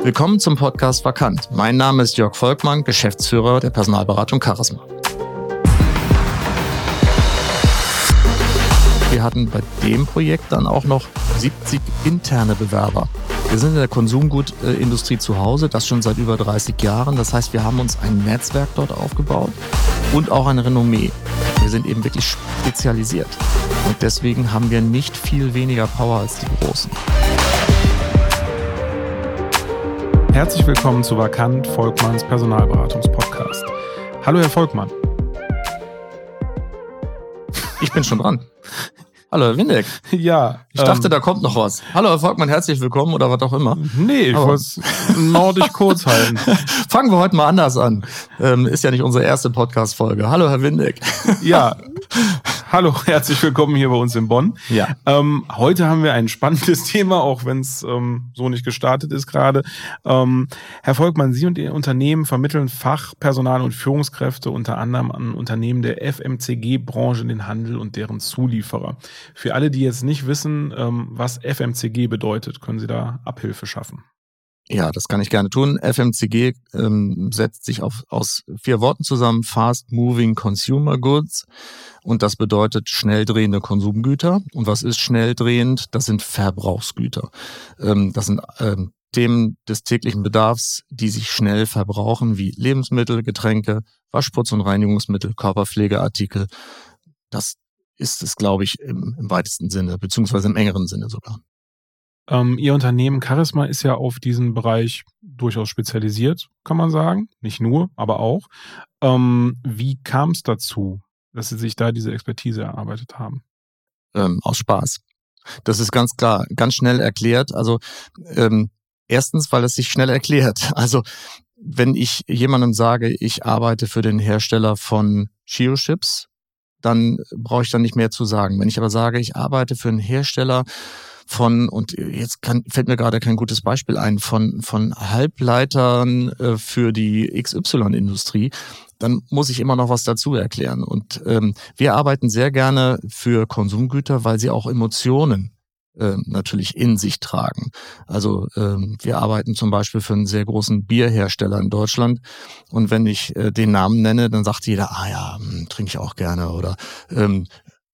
Willkommen zum Podcast Vakant. Mein Name ist Jörg Volkmann, Geschäftsführer der Personalberatung Charisma. Wir hatten bei dem Projekt dann auch noch 70 interne Bewerber. Wir sind in der Konsumgutindustrie zu Hause, das schon seit über 30 Jahren. Das heißt, wir haben uns ein Netzwerk dort aufgebaut und auch ein Renommee. Wir sind eben wirklich spezialisiert. Und deswegen haben wir nicht viel weniger Power als die Großen. Herzlich willkommen zu Vakant Volkmanns Personalberatungspodcast. Hallo, Herr Volkmann. Ich bin schon dran. Hallo, Herr Windeck. Ja. Ich dachte, ähm, da kommt noch was. Hallo, Herr Volkmann, herzlich willkommen oder was auch immer. Nee, ich wollte es nordisch kurz halten. Fangen wir heute mal anders an. Ähm, ist ja nicht unsere erste Podcast-Folge. Hallo, Herr Windeck. Ja. Hallo, herzlich willkommen hier bei uns in Bonn. Ja. Ähm, heute haben wir ein spannendes Thema, auch wenn es ähm, so nicht gestartet ist gerade. Ähm, Herr Volkmann, Sie und Ihr Unternehmen vermitteln Fachpersonal und Führungskräfte unter anderem an Unternehmen der FMCG-Branche, den Handel und deren Zulieferer. Für alle, die jetzt nicht wissen, ähm, was FMCG bedeutet, können Sie da Abhilfe schaffen. Ja, das kann ich gerne tun. FMCG ähm, setzt sich auf, aus vier Worten zusammen. Fast Moving Consumer Goods. Und das bedeutet schnell drehende Konsumgüter. Und was ist schnell drehend? Das sind Verbrauchsgüter. Ähm, das sind ähm, Themen des täglichen Bedarfs, die sich schnell verbrauchen, wie Lebensmittel, Getränke, Waschputz- und Reinigungsmittel, Körperpflegeartikel. Das ist es, glaube ich, im, im weitesten Sinne, beziehungsweise im engeren Sinne sogar. Ähm, Ihr Unternehmen Charisma ist ja auf diesen Bereich durchaus spezialisiert, kann man sagen. Nicht nur, aber auch. Ähm, wie kam es dazu, dass Sie sich da diese Expertise erarbeitet haben? Ähm, aus Spaß. Das ist ganz klar, ganz schnell erklärt. Also ähm, erstens, weil es sich schnell erklärt. Also wenn ich jemandem sage, ich arbeite für den Hersteller von Chio-Chips, dann brauche ich dann nicht mehr zu sagen. Wenn ich aber sage, ich arbeite für einen Hersteller von, und jetzt kann, fällt mir gerade kein gutes Beispiel ein, von, von Halbleitern äh, für die XY-Industrie, dann muss ich immer noch was dazu erklären. Und ähm, wir arbeiten sehr gerne für Konsumgüter, weil sie auch Emotionen äh, natürlich in sich tragen. Also ähm, wir arbeiten zum Beispiel für einen sehr großen Bierhersteller in Deutschland und wenn ich äh, den Namen nenne, dann sagt jeder, ah ja, hm, trinke ich auch gerne oder ähm,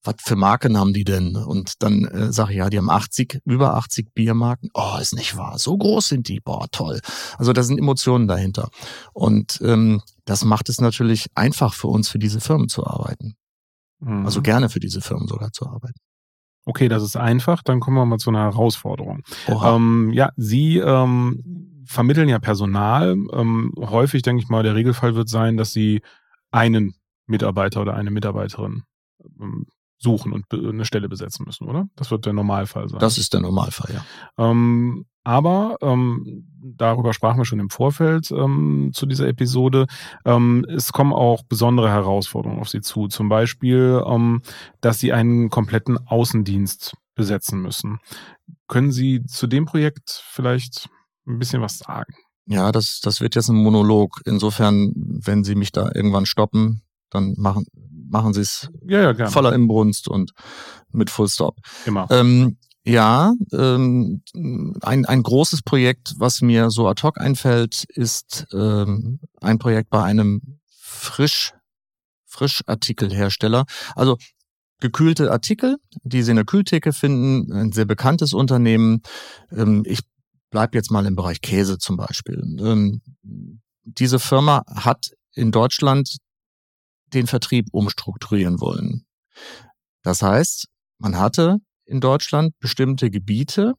was für Marken haben die denn? Und dann äh, sage ich, ja, die haben 80, über 80 Biermarken. Oh, ist nicht wahr. So groß sind die. Boah, toll. Also da sind Emotionen dahinter. Und ähm, das macht es natürlich einfach für uns, für diese Firmen zu arbeiten. Mhm. Also gerne für diese Firmen sogar zu arbeiten. Okay, das ist einfach. Dann kommen wir mal zu einer Herausforderung. Ähm, ja, Sie ähm, vermitteln ja Personal. Ähm, häufig, denke ich mal, der Regelfall wird sein, dass Sie einen Mitarbeiter oder eine Mitarbeiterin ähm, suchen und eine Stelle besetzen müssen, oder? Das wird der Normalfall sein. Das ist der Normalfall, ja. Ähm, aber ähm, darüber sprachen wir schon im Vorfeld ähm, zu dieser Episode. Ähm, es kommen auch besondere Herausforderungen auf Sie zu. Zum Beispiel, ähm, dass Sie einen kompletten Außendienst besetzen müssen. Können Sie zu dem Projekt vielleicht ein bisschen was sagen? Ja, das, das wird jetzt ein Monolog. Insofern, wenn Sie mich da irgendwann stoppen, dann machen, machen Sie es ja, ja, voller Inbrunst und mit Full Stop. Immer. Ähm, ja, ähm, ein, ein großes Projekt, was mir so ad hoc einfällt, ist ähm, ein Projekt bei einem Frisch, Frischartikelhersteller. Also gekühlte Artikel, die Sie in der Kühltheke finden, ein sehr bekanntes Unternehmen. Ähm, ich bleibe jetzt mal im Bereich Käse zum Beispiel. Ähm, diese Firma hat in Deutschland den Vertrieb umstrukturieren wollen. Das heißt, man hatte in Deutschland bestimmte Gebiete,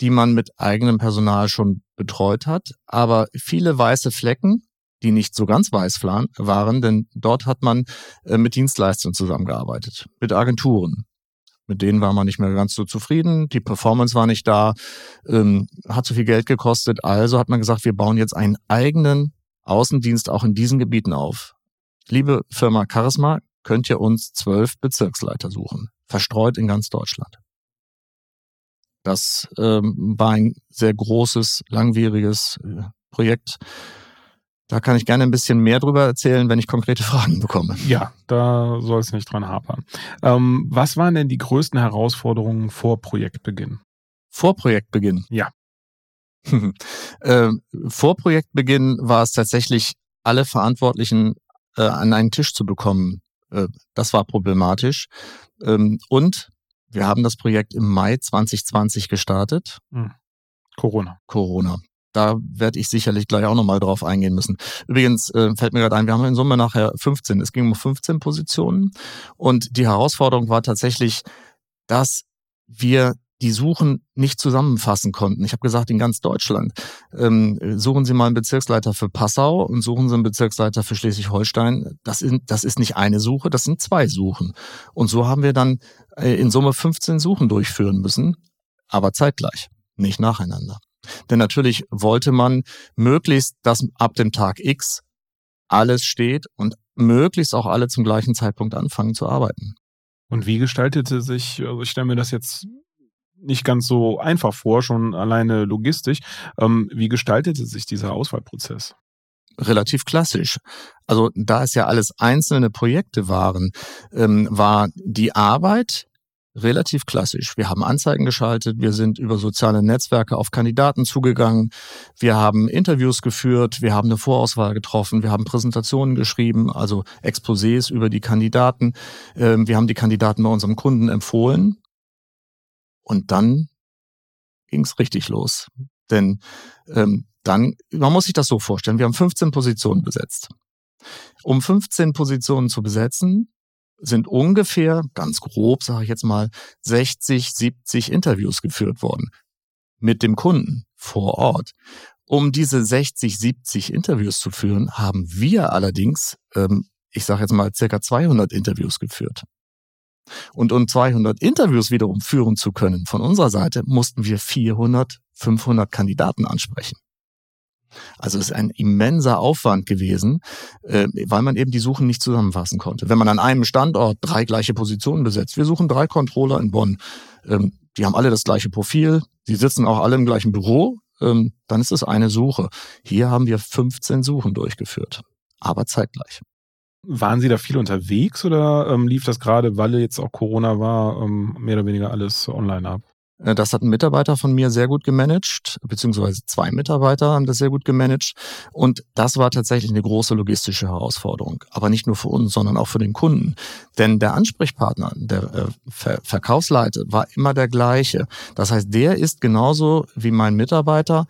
die man mit eigenem Personal schon betreut hat, aber viele weiße Flecken, die nicht so ganz weiß waren, denn dort hat man äh, mit Dienstleistern zusammengearbeitet, mit Agenturen. Mit denen war man nicht mehr ganz so zufrieden, die Performance war nicht da, ähm, hat zu viel Geld gekostet, also hat man gesagt, wir bauen jetzt einen eigenen Außendienst auch in diesen Gebieten auf. Liebe Firma Charisma, könnt ihr uns zwölf Bezirksleiter suchen, verstreut in ganz Deutschland. Das ähm, war ein sehr großes, langwieriges äh, Projekt. Da kann ich gerne ein bisschen mehr drüber erzählen, wenn ich konkrete Fragen bekomme. Ja, da soll es nicht dran hapern. Ähm, was waren denn die größten Herausforderungen vor Projektbeginn? Vor Projektbeginn? Ja. äh, vor Projektbeginn war es tatsächlich, alle Verantwortlichen äh, an einen Tisch zu bekommen. Äh, das war problematisch. Ähm, und wir haben das Projekt im Mai 2020 gestartet. Hm. Corona. Corona. Da werde ich sicherlich gleich auch nochmal drauf eingehen müssen. Übrigens äh, fällt mir gerade ein, wir haben in Summe nachher 15. Es ging um 15 Positionen. Und die Herausforderung war tatsächlich, dass wir die Suchen nicht zusammenfassen konnten. Ich habe gesagt, in ganz Deutschland ähm, suchen Sie mal einen Bezirksleiter für Passau und suchen Sie einen Bezirksleiter für Schleswig-Holstein. Das, das ist nicht eine Suche, das sind zwei Suchen. Und so haben wir dann äh, in Summe 15 Suchen durchführen müssen, aber zeitgleich, nicht nacheinander. Denn natürlich wollte man möglichst, dass ab dem Tag X alles steht und möglichst auch alle zum gleichen Zeitpunkt anfangen zu arbeiten. Und wie gestaltete sich, also ich stelle mir das jetzt nicht ganz so einfach vor, schon alleine logistisch. Ähm, wie gestaltete sich dieser Auswahlprozess? relativ klassisch. Also da es ja alles einzelne Projekte waren, ähm, war die Arbeit relativ klassisch. Wir haben Anzeigen geschaltet, wir sind über soziale Netzwerke auf Kandidaten zugegangen, wir haben Interviews geführt, wir haben eine Vorauswahl getroffen, wir haben Präsentationen geschrieben, also Exposés über die Kandidaten, ähm, wir haben die Kandidaten bei unserem Kunden empfohlen und dann ging's richtig los. Denn ähm, dann, man muss sich das so vorstellen, wir haben 15 Positionen besetzt. Um 15 Positionen zu besetzen, sind ungefähr, ganz grob sage ich jetzt mal, 60, 70 Interviews geführt worden mit dem Kunden vor Ort. Um diese 60, 70 Interviews zu führen, haben wir allerdings, ähm, ich sage jetzt mal, circa 200 Interviews geführt. Und um 200 Interviews wiederum führen zu können von unserer Seite, mussten wir 400, 500 Kandidaten ansprechen. Also es ist ein immenser Aufwand gewesen, äh, weil man eben die Suchen nicht zusammenfassen konnte. Wenn man an einem Standort drei gleiche Positionen besetzt, wir suchen drei Controller in Bonn, ähm, die haben alle das gleiche Profil, die sitzen auch alle im gleichen Büro, ähm, dann ist es eine Suche. Hier haben wir 15 Suchen durchgeführt, aber zeitgleich. Waren Sie da viel unterwegs oder ähm, lief das gerade, weil jetzt auch Corona war, ähm, mehr oder weniger alles online ab? Äh, das hat ein Mitarbeiter von mir sehr gut gemanagt, beziehungsweise zwei Mitarbeiter haben das sehr gut gemanagt. Und das war tatsächlich eine große logistische Herausforderung. Aber nicht nur für uns, sondern auch für den Kunden. Denn der Ansprechpartner, der äh, Ver Verkaufsleiter war immer der gleiche. Das heißt, der ist genauso wie mein Mitarbeiter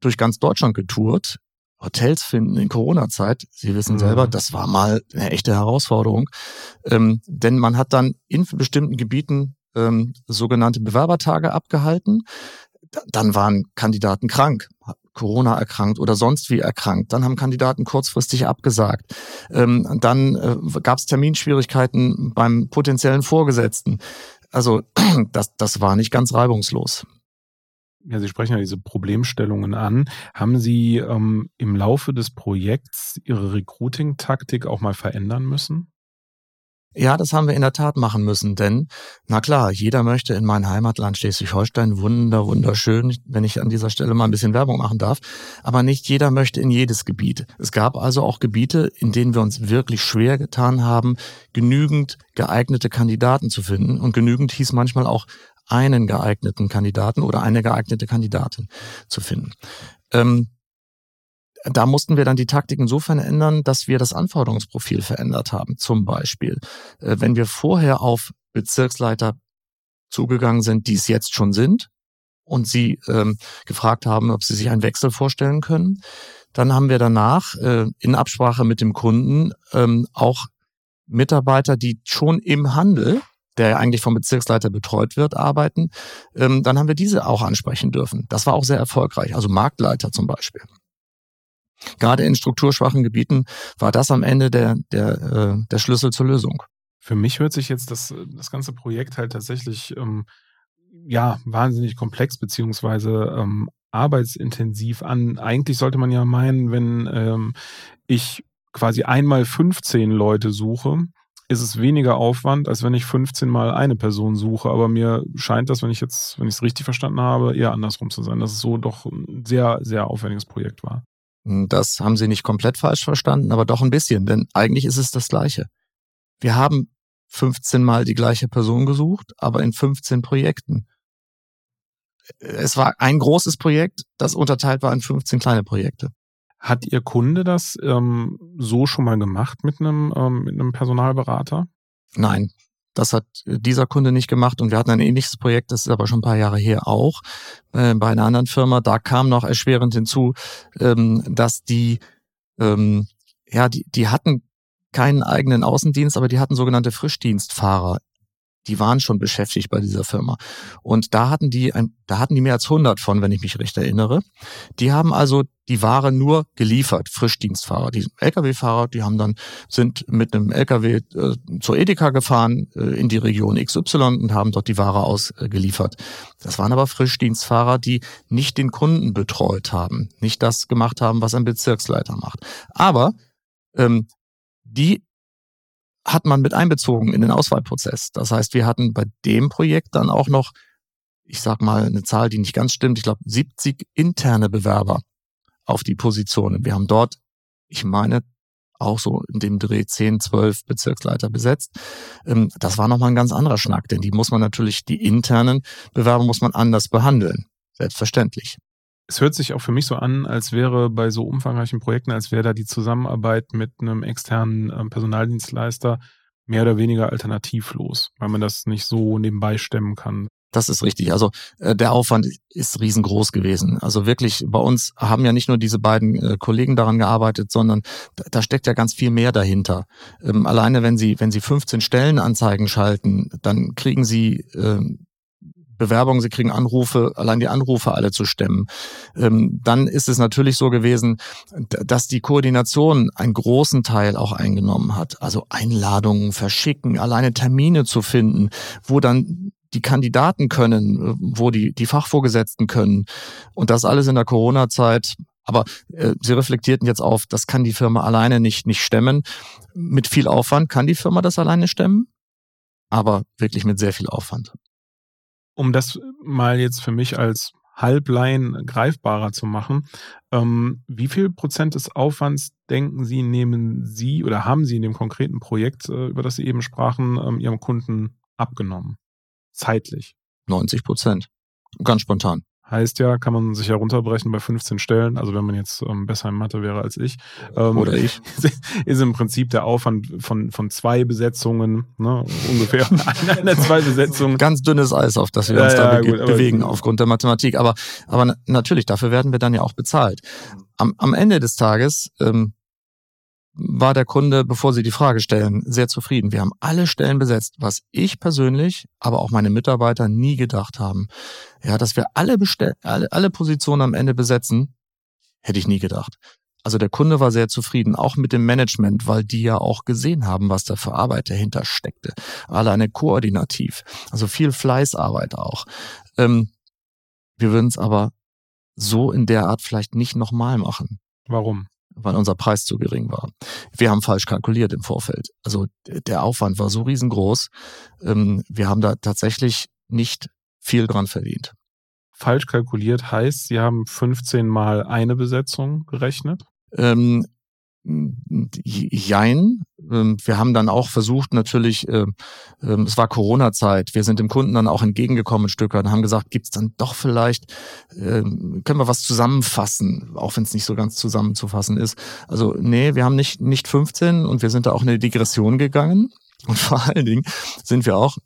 durch ganz Deutschland getourt. Hotels finden in Corona-Zeit, Sie wissen mhm. selber, das war mal eine echte Herausforderung. Ähm, denn man hat dann in bestimmten Gebieten ähm, sogenannte Bewerbertage abgehalten. Dann waren Kandidaten krank, Corona erkrankt oder sonst wie erkrankt. Dann haben Kandidaten kurzfristig abgesagt. Ähm, dann äh, gab es Terminschwierigkeiten beim potenziellen Vorgesetzten. Also das, das war nicht ganz reibungslos. Ja, Sie sprechen ja diese Problemstellungen an. Haben Sie ähm, im Laufe des Projekts Ihre Recruiting-Taktik auch mal verändern müssen? Ja, das haben wir in der Tat machen müssen, denn, na klar, jeder möchte in mein Heimatland Schleswig-Holstein wunder, wunderschön, wenn ich an dieser Stelle mal ein bisschen Werbung machen darf, aber nicht jeder möchte in jedes Gebiet. Es gab also auch Gebiete, in denen wir uns wirklich schwer getan haben, genügend geeignete Kandidaten zu finden und genügend hieß manchmal auch einen geeigneten Kandidaten oder eine geeignete Kandidatin zu finden. Ähm, da mussten wir dann die Taktik insofern ändern, dass wir das Anforderungsprofil verändert haben. Zum Beispiel, äh, wenn wir vorher auf Bezirksleiter zugegangen sind, die es jetzt schon sind, und sie ähm, gefragt haben, ob sie sich einen Wechsel vorstellen können, dann haben wir danach äh, in Absprache mit dem Kunden ähm, auch Mitarbeiter, die schon im Handel der eigentlich vom Bezirksleiter betreut wird, arbeiten, ähm, dann haben wir diese auch ansprechen dürfen. Das war auch sehr erfolgreich, also Marktleiter zum Beispiel. Gerade in strukturschwachen Gebieten war das am Ende der, der, äh, der Schlüssel zur Lösung. Für mich hört sich jetzt das, das ganze Projekt halt tatsächlich ähm, ja wahnsinnig komplex beziehungsweise ähm, arbeitsintensiv an. Eigentlich sollte man ja meinen, wenn ähm, ich quasi einmal 15 Leute suche, ist es weniger Aufwand, als wenn ich 15 mal eine Person suche. Aber mir scheint das, wenn ich jetzt, wenn ich es richtig verstanden habe, eher andersrum zu sein, dass es so doch ein sehr, sehr aufwendiges Projekt war. Hm, das haben Sie nicht komplett falsch verstanden, aber doch ein bisschen, denn eigentlich ist es das Gleiche. Wir haben 15 Mal die gleiche Person gesucht, aber in 15 Projekten. es war ein großes Projekt, das unterteilt war in 15 kleine Projekte. Hat Ihr Kunde das ähm, so schon mal gemacht mit einem, ähm, mit einem Personalberater? Nein, das hat dieser Kunde nicht gemacht und wir hatten ein ähnliches Projekt, das ist aber schon ein paar Jahre her auch, äh, bei einer anderen Firma. Da kam noch erschwerend hinzu, ähm, dass die, ähm, ja, die, die hatten keinen eigenen Außendienst, aber die hatten sogenannte Frischdienstfahrer die waren schon beschäftigt bei dieser Firma. Und da hatten die, ein, da hatten die mehr als 100 von, wenn ich mich recht erinnere. Die haben also die Ware nur geliefert, Frischdienstfahrer. Die Lkw-Fahrer, die haben dann, sind mit einem Lkw äh, zur Edeka gefahren, äh, in die Region XY und haben dort die Ware ausgeliefert. Das waren aber Frischdienstfahrer, die nicht den Kunden betreut haben, nicht das gemacht haben, was ein Bezirksleiter macht. Aber ähm, die hat man mit einbezogen in den Auswahlprozess. Das heißt, wir hatten bei dem Projekt dann auch noch, ich sag mal eine Zahl, die nicht ganz stimmt, ich glaube 70 interne Bewerber auf die Positionen. Wir haben dort, ich meine, auch so in dem Dreh 10, 12 Bezirksleiter besetzt. Ähm, das war nochmal ein ganz anderer Schnack, denn die muss man natürlich, die internen Bewerber muss man anders behandeln. Selbstverständlich. Es hört sich auch für mich so an, als wäre bei so umfangreichen Projekten, als wäre da die Zusammenarbeit mit einem externen ähm, Personaldienstleister mehr oder weniger alternativlos, weil man das nicht so nebenbei stemmen kann. Das ist richtig. Also äh, der Aufwand ist riesengroß gewesen. Also wirklich, bei uns haben ja nicht nur diese beiden äh, Kollegen daran gearbeitet, sondern da, steckt ja ganz viel mehr dahinter. Ähm, alleine wenn Sie, wenn Sie 15 Stellenanzeigen schalten, dann kriegen Sie ähm, Bewerbungen, sie kriegen Anrufe, allein die Anrufe alle zu stemmen. Ähm, dann ist es natürlich so gewesen, dass die Koordination einen großen Teil auch eingenommen hat. Also Einladungen verschicken, alleine Termine zu finden, wo dann die Kandidaten können, wo die, die Fachvorgesetzten können. Und das alles in der Corona-Zeit. Aber äh, Sie reflektierten jetzt auf, das kann die Firma alleine nicht, nicht stemmen. Mit viel Aufwand kann die Firma das alleine stemmen, aber wirklich mit sehr viel Aufwand um das mal jetzt für mich als Halblein greifbarer zu machen, ähm, wie viel Prozent des Aufwands denken Sie, nehmen Sie oder haben Sie in dem konkreten Projekt, äh, über das Sie eben sprachen, ähm, Ihrem Kunden abgenommen? Zeitlich? 90 Prozent. Ganz spontan. Heißt ja, kann man sich herunterbrechen bei 15 Stellen. Also wenn man jetzt ähm, besser in Mathe wäre als ich. Ähm, Oder ich. Ist im Prinzip der Aufwand von, von zwei Besetzungen, ne, ungefähr einer, zwei Besetzungen. Ganz dünnes Eis, auf das wir ja, uns ja, da be gut, bewegen aufgrund der Mathematik. Aber, aber natürlich, dafür werden wir dann ja auch bezahlt. Am, am Ende des Tages ähm, war der Kunde, bevor Sie die Frage stellen, sehr zufrieden. Wir haben alle Stellen besetzt, was ich persönlich, aber auch meine Mitarbeiter nie gedacht haben. Ja, dass wir alle, Bestell alle, alle Positionen am Ende besetzen, hätte ich nie gedacht. Also der Kunde war sehr zufrieden, auch mit dem Management, weil die ja auch gesehen haben, was da für Arbeit dahinter steckte. Alleine koordinativ, also viel Fleißarbeit auch. Ähm, wir würden es aber so in der Art vielleicht nicht nochmal machen. Warum? Weil unser Preis zu gering war. Wir haben falsch kalkuliert im Vorfeld. Also der Aufwand war so riesengroß. Ähm, wir haben da tatsächlich nicht viel dran verdient. Falsch kalkuliert heißt, Sie haben 15 mal eine Besetzung gerechnet? Ähm, Jein. Ähm, wir haben dann auch versucht, natürlich, ähm, ähm, es war Corona-Zeit, wir sind dem Kunden dann auch entgegengekommen ein Stück weit und haben gesagt, gibt's dann doch vielleicht, können wir was zusammenfassen, auch wenn es nicht so ganz zusammenzufassen ist. Also nee, wir haben nicht, nicht 15 und wir sind da auch in eine Degression gegangen. Und vor allen Dingen sind wir auch,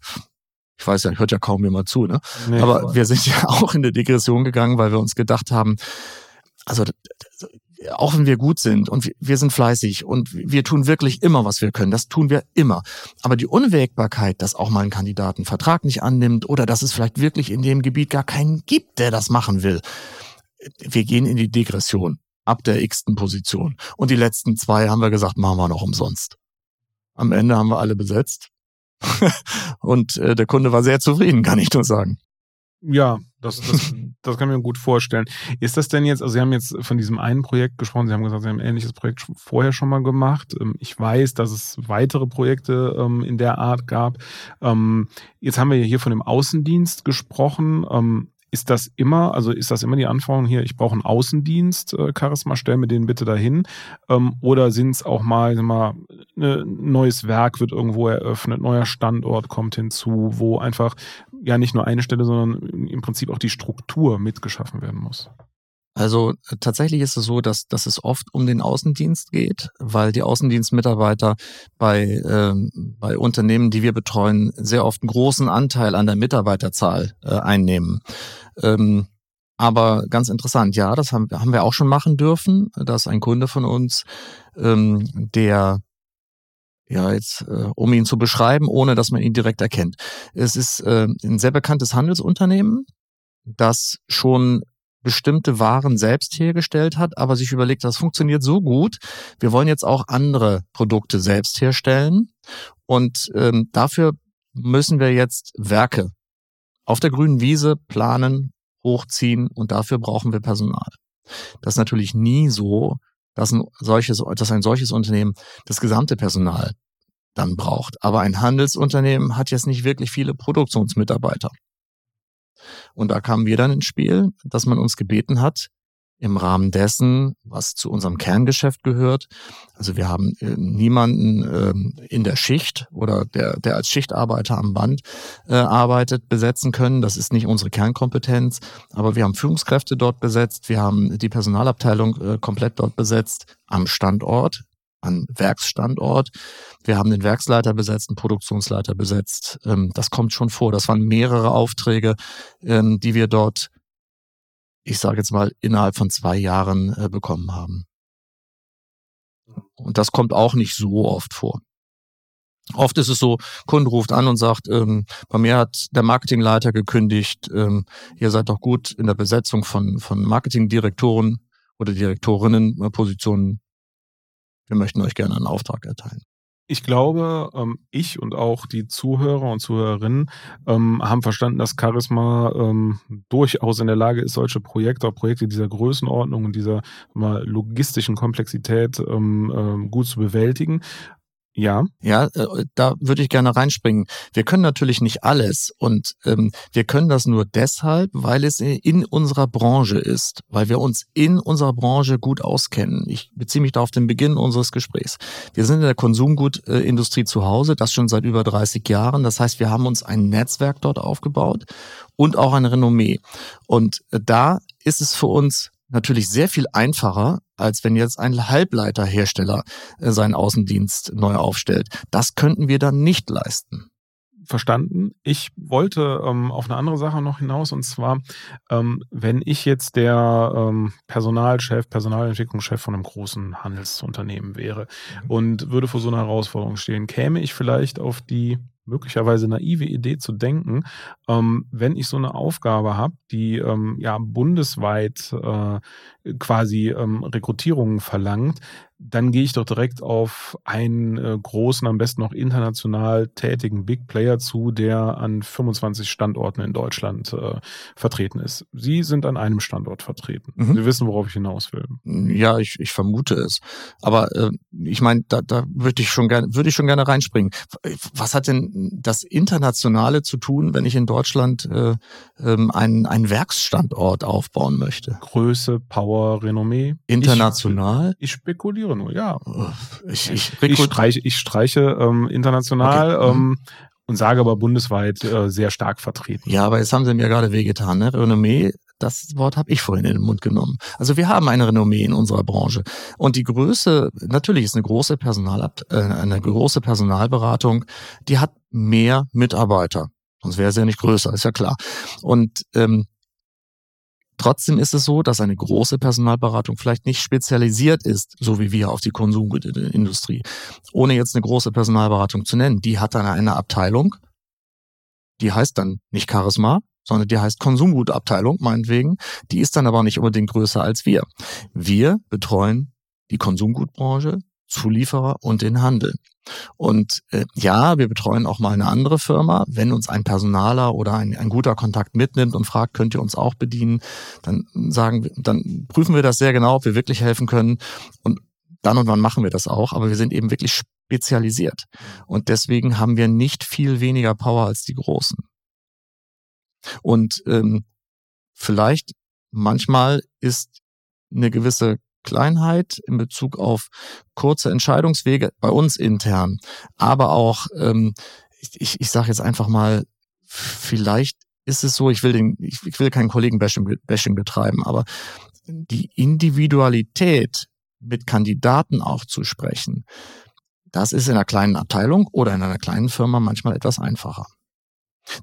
ich weiß ja, hört ja kaum jemand zu, ne? Nee, Aber wir sind ja auch in eine Degression gegangen, weil wir uns gedacht haben, also auch wenn wir gut sind und wir sind fleißig und wir tun wirklich immer, was wir können, das tun wir immer. Aber die Unwägbarkeit, dass auch mal ein Kandidat einen Vertrag nicht annimmt oder dass es vielleicht wirklich in dem Gebiet gar keinen gibt, der das machen will. Wir gehen in die Degression ab der x-ten Position. Und die letzten zwei haben wir gesagt, machen wir noch umsonst. Am Ende haben wir alle besetzt. und äh, der Kunde war sehr zufrieden, kann ich nur sagen. Ja, das, das, das kann ich mir gut vorstellen. Ist das denn jetzt, also Sie haben jetzt von diesem einen Projekt gesprochen, Sie haben gesagt, Sie haben ein ähnliches Projekt vorher schon mal gemacht. Ähm, ich weiß, dass es weitere Projekte ähm, in der Art gab. Ähm, jetzt haben wir hier von dem Außendienst gesprochen. Ist das immer, also ist das immer die Anforderung hier, ich brauche einen Außendienst, äh, Charisma, stell mir den bitte dahin? Ähm, oder sind es auch mal, mal ein ne, neues Werk wird irgendwo eröffnet, neuer Standort kommt hinzu, wo einfach ja nicht nur eine Stelle, sondern im Prinzip auch die Struktur mitgeschaffen werden muss. Also äh, tatsächlich ist es so, dass, dass es oft um den Außendienst geht, weil die Außendienstmitarbeiter bei, ähm, bei Unternehmen, die wir betreuen, sehr oft einen großen Anteil an der Mitarbeiterzahl äh, einnehmen. Ähm, aber ganz interessant, ja, das haben, haben wir auch schon machen dürfen, dass ein Kunde von uns, ähm, der ja, jetzt, äh, um ihn zu beschreiben, ohne dass man ihn direkt erkennt. Es ist äh, ein sehr bekanntes Handelsunternehmen, das schon bestimmte Waren selbst hergestellt hat, aber sich überlegt, das funktioniert so gut, wir wollen jetzt auch andere Produkte selbst herstellen. Und ähm, dafür müssen wir jetzt Werke auf der grünen Wiese planen, hochziehen und dafür brauchen wir Personal. Das ist natürlich nie so, dass ein solches, dass ein solches Unternehmen das gesamte Personal dann braucht. Aber ein Handelsunternehmen hat jetzt nicht wirklich viele Produktionsmitarbeiter. Und da kamen wir dann ins Spiel, dass man uns gebeten hat, im Rahmen dessen, was zu unserem Kerngeschäft gehört. Also wir haben äh, niemanden äh, in der Schicht oder der, der als Schichtarbeiter am Band äh, arbeitet, besetzen können. Das ist nicht unsere Kernkompetenz. Aber wir haben Führungskräfte dort besetzt. Wir haben die Personalabteilung äh, komplett dort besetzt am Standort an Werksstandort. Wir haben den Werksleiter besetzt, einen Produktionsleiter besetzt. Ähm, das kommt schon vor. Das waren mehrere Aufträge, ähm, die wir dort, ich sage jetzt mal, innerhalb von zwei Jahren äh, bekommen haben. Und das kommt auch nicht so oft vor. Oft ist es so, Kunde ruft an und sagt, ähm, bei mir hat der Marketingleiter gekündigt, ähm, ihr seid doch gut in der Besetzung von, von Marketingdirektoren oder Direktorinnenpositionen wir möchten euch gerne einen Auftrag erteilen. Ich glaube, ähm, ich und auch die Zuhörer und Zuhörerinnen ähm, haben verstanden, dass Charisma ähm, durchaus in der Lage ist, solche Projekte, auch Projekte dieser Größenordnung und dieser logistischen Komplexität gut zu bewältigen. Ja. Ja, äh, da würde ich gerne reinspringen. Wir können natürlich nicht alles und ähm, wir können das nur deshalb, weil es in unserer Branche ist, weil wir uns in unserer Branche gut auskennen. Ich beziehe mich da auf den Beginn unseres Gesprächs. Wir sind in der Konsumgutindustrie zu Hause, das schon seit über 30 Jahren. Das heißt, wir haben uns ein Netzwerk dort aufgebaut und auch ein Renommee. Und äh, da ist es für uns natürlich sehr viel einfacher, als wenn jetzt ein Halbleiterhersteller äh, seinen Außendienst neu aufstellt. Das könnten wir dann nicht leisten verstanden. Ich wollte ähm, auf eine andere Sache noch hinaus und zwar, ähm, wenn ich jetzt der ähm, Personalchef, Personalentwicklungschef von einem großen Handelsunternehmen wäre mhm. und würde vor so einer Herausforderung stehen, käme ich vielleicht auf die möglicherweise naive Idee zu denken, ähm, wenn ich so eine Aufgabe habe, die ähm, ja bundesweit äh, quasi ähm, Rekrutierungen verlangt, dann gehe ich doch direkt auf einen äh, großen, am besten noch international tätigen Big Player zu, der an 25 Standorten in Deutschland äh, vertreten ist. Sie sind an einem Standort vertreten. Mhm. Sie wissen, worauf ich hinaus will. Ja, ich, ich vermute es. Aber äh, ich meine, da, da würde ich schon gerne, würde ich schon gerne reinspringen. Was hat denn das Internationale zu tun, wenn ich in Deutschland äh, ähm, einen, einen Werksstandort aufbauen möchte? Größe, Power, Renommee. International? Ich, ich spekuliere spekuliere nur, ja. Ich, ich, ich streiche, ich streiche ähm, international okay. Mhm. ähm, und sage aber bundesweit äh, sehr stark vertreten. Ja, aber jetzt haben Sie mir gerade wehgetan, ne? Renommee, das Wort habe ich vorhin in den Mund genommen. Also wir haben eine Renommee in unserer Branche. Und die Größe, natürlich ist eine große Personalab äh, eine große Personalberatung, die hat mehr Mitarbeiter. Sonst wäre sie ja nicht größer, ist ja klar. Und ähm, Trotzdem ist es so, dass eine große Personalberatung vielleicht nicht spezialisiert ist, so wie wir auf die Konsumindustrie. Ohne jetzt eine große Personalberatung zu nennen, die hat dann eine Abteilung, die heißt dann nicht Charisma, sondern die heißt Konsumgutabteilung, meinetwegen. Die ist dann aber nicht unbedingt größer als wir. Wir betreuen die Konsumgutbranche, Zulieferer und den Handel. Und äh, ja, wir betreuen auch mal eine andere Firma. Wenn uns ein Personaler oder ein, ein guter Kontakt mitnimmt und fragt, könnt ihr uns auch bedienen, dann sagen wir, dann prüfen wir das sehr genau, ob wir wirklich helfen können. Und dann und wann machen wir das auch. Aber wir sind eben wirklich spezialisiert. Und deswegen haben wir nicht viel weniger Power als die Großen. Und ähm, vielleicht manchmal ist eine gewisse Kleinheit in Bezug auf kurze Entscheidungswege bei uns intern, aber auch, ähm, ich, ich sage jetzt einfach mal, vielleicht ist es so, ich will den, ich, ich will keinen Kollegen-Bashing betreiben, aber die Individualität mit Kandidaten auch zu sprechen, das ist in einer kleinen Abteilung oder in einer kleinen Firma manchmal etwas einfacher.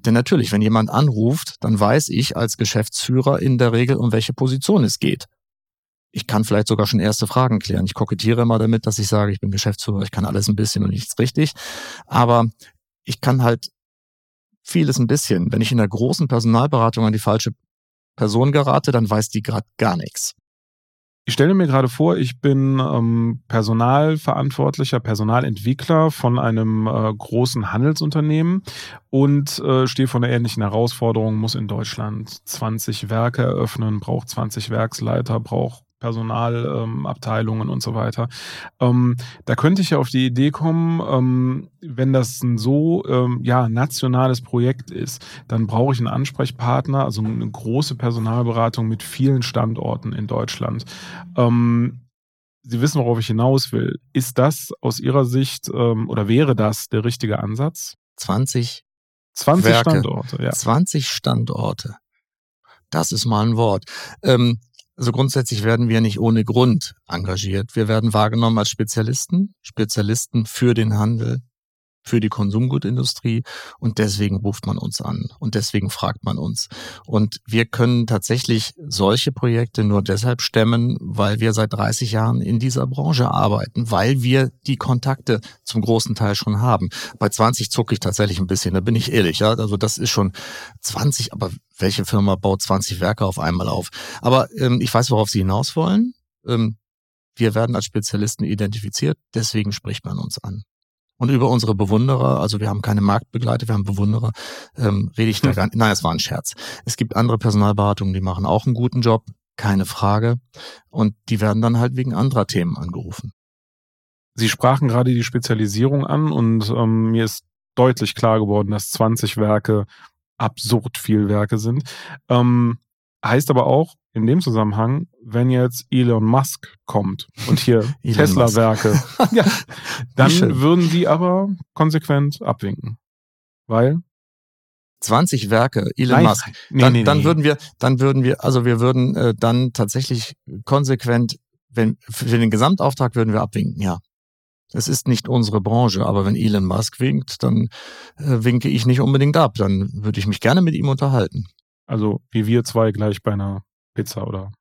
Denn natürlich, wenn jemand anruft, dann weiß ich als Geschäftsführer in der Regel, um welche Position es geht. Ich kann vielleicht sogar schon erste Fragen klären. Ich kokettiere immer damit, dass ich sage, ich bin Geschäftsführer, ich kann alles ein bisschen und nichts richtig. Aber ich kann halt vieles ein bisschen. Wenn ich in der großen Personalberatung an die falsche Person gerate, dann weiß die gerade gar nichts. Ich stelle mir gerade vor, ich bin ähm, Personalverantwortlicher, Personalentwickler von einem äh, großen Handelsunternehmen und äh, stehe vor einer ähnlichen Herausforderung, muss in Deutschland 20 Werke eröffnen, braucht 20 Werksleiter, braucht Personalabteilungen ähm, und so weiter. Ähm, da könnte ich ja auf die Idee kommen, ähm, wenn das ein so ähm, ja, nationales Projekt ist, dann brauche ich einen Ansprechpartner, also eine große Personalberatung mit vielen Standorten in Deutschland. Ähm, Sie wissen, worauf ich hinaus will. Ist das aus Ihrer Sicht ähm, oder wäre das der richtige Ansatz? 20 20 Werke, Standorte, ja. 20 Standorte. Das ist mal ein Wort. Ähm, also grundsätzlich werden wir nicht ohne Grund engagiert. Wir werden wahrgenommen als Spezialisten, Spezialisten für den Handel, für die Konsumgutindustrie und deswegen ruft man uns an und deswegen fragt man uns. Und wir können tatsächlich solche Projekte nur deshalb stemmen, weil wir seit 30 Jahren in dieser Branche arbeiten, weil wir die Kontakte zum großen Teil schon haben. Bei 20 zucke ich tatsächlich ein bisschen, da bin ich ehrlich, ja. Also das ist schon 20, aber welche Firma baut 20 Werke auf einmal auf? Aber ähm, ich weiß, worauf Sie hinaus wollen. Ähm, wir werden als Spezialisten identifiziert, deswegen spricht man uns an. Und über unsere Bewunderer, also wir haben keine Marktbegleiter, wir haben Bewunderer, ähm, rede ich da hm. gar nicht. Nein, es war ein Scherz. Es gibt andere Personalberatungen, die machen auch einen guten Job, keine Frage. Und die werden dann halt wegen anderer Themen angerufen. Sie sprachen gerade die Spezialisierung an und ähm, mir ist deutlich klar geworden, dass 20 Werke absurd viel Werke sind. Ähm, heißt aber auch in dem Zusammenhang, wenn jetzt Elon Musk kommt und hier Tesla-Werke, ja, dann würden die aber konsequent abwinken. Weil 20 Werke, Elon Nein. Musk. Nee, dann, nee, dann nee. würden wir, dann würden wir, also wir würden äh, dann tatsächlich konsequent, wenn für den Gesamtauftrag würden wir abwinken, ja. Es ist nicht unsere Branche, aber wenn Elon Musk winkt, dann äh, winke ich nicht unbedingt ab. Dann würde ich mich gerne mit ihm unterhalten. Also wie wir zwei gleich bei einer Pizza oder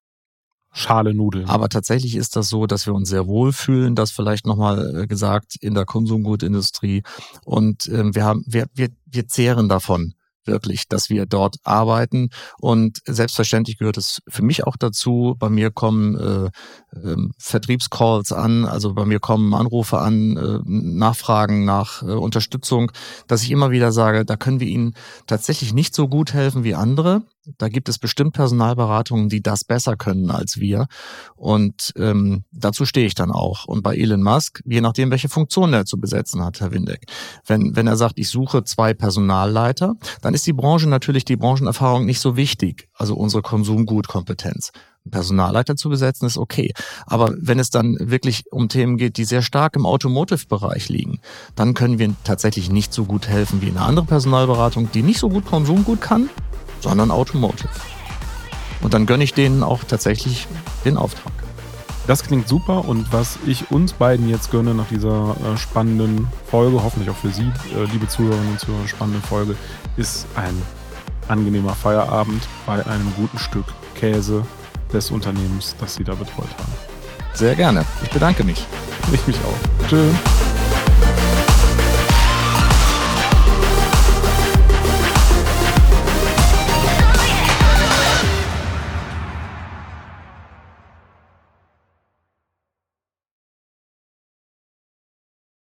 Schale Nudeln. Aber tatsächlich ist das so, dass wir uns sehr wohl fühlen, das vielleicht nochmal äh, gesagt in der Konsumgutindustrie. Und ähm, wir haben, wir, wir, wir zehren davon wirklich, dass wir dort arbeiten. Und selbstverständlich gehört es für mich auch dazu. Bei mir kommen äh, äh, Vertriebscalls an, also bei mir kommen Anrufe an, äh, Nachfragen nach äh, Unterstützung, dass ich immer wieder sage, da können wir Ihnen tatsächlich nicht so gut helfen wie andere. Da gibt es bestimmt Personalberatungen, die das besser können als wir. Und ähm, dazu stehe ich dann auch. Und bei Elon Musk, je nachdem, welche Funktion er zu besetzen hat, Herr Windeck. Wenn, wenn er sagt, ich suche zwei Personalleiter, dann ist die Branche natürlich die Branchenerfahrung nicht so wichtig. Also unsere Konsumgutkompetenz. Personalleiter zu besetzen, ist okay. Aber wenn es dann wirklich um Themen geht, die sehr stark im Automotive-Bereich liegen, dann können wir tatsächlich nicht so gut helfen wie eine andere Personalberatung, die nicht so gut Konsumgut kann, sondern Automotive. Und dann gönne ich denen auch tatsächlich den Auftrag. Das klingt super und was ich uns beiden jetzt gönne nach dieser äh, spannenden Folge, hoffentlich auch für Sie, äh, liebe Zuhörerinnen und Zuhörer, spannende Folge, ist ein angenehmer Feierabend bei einem guten Stück Käse des Unternehmens, das Sie da betreut haben. Sehr gerne. Ich bedanke mich. Ich mich auch. Tschüss.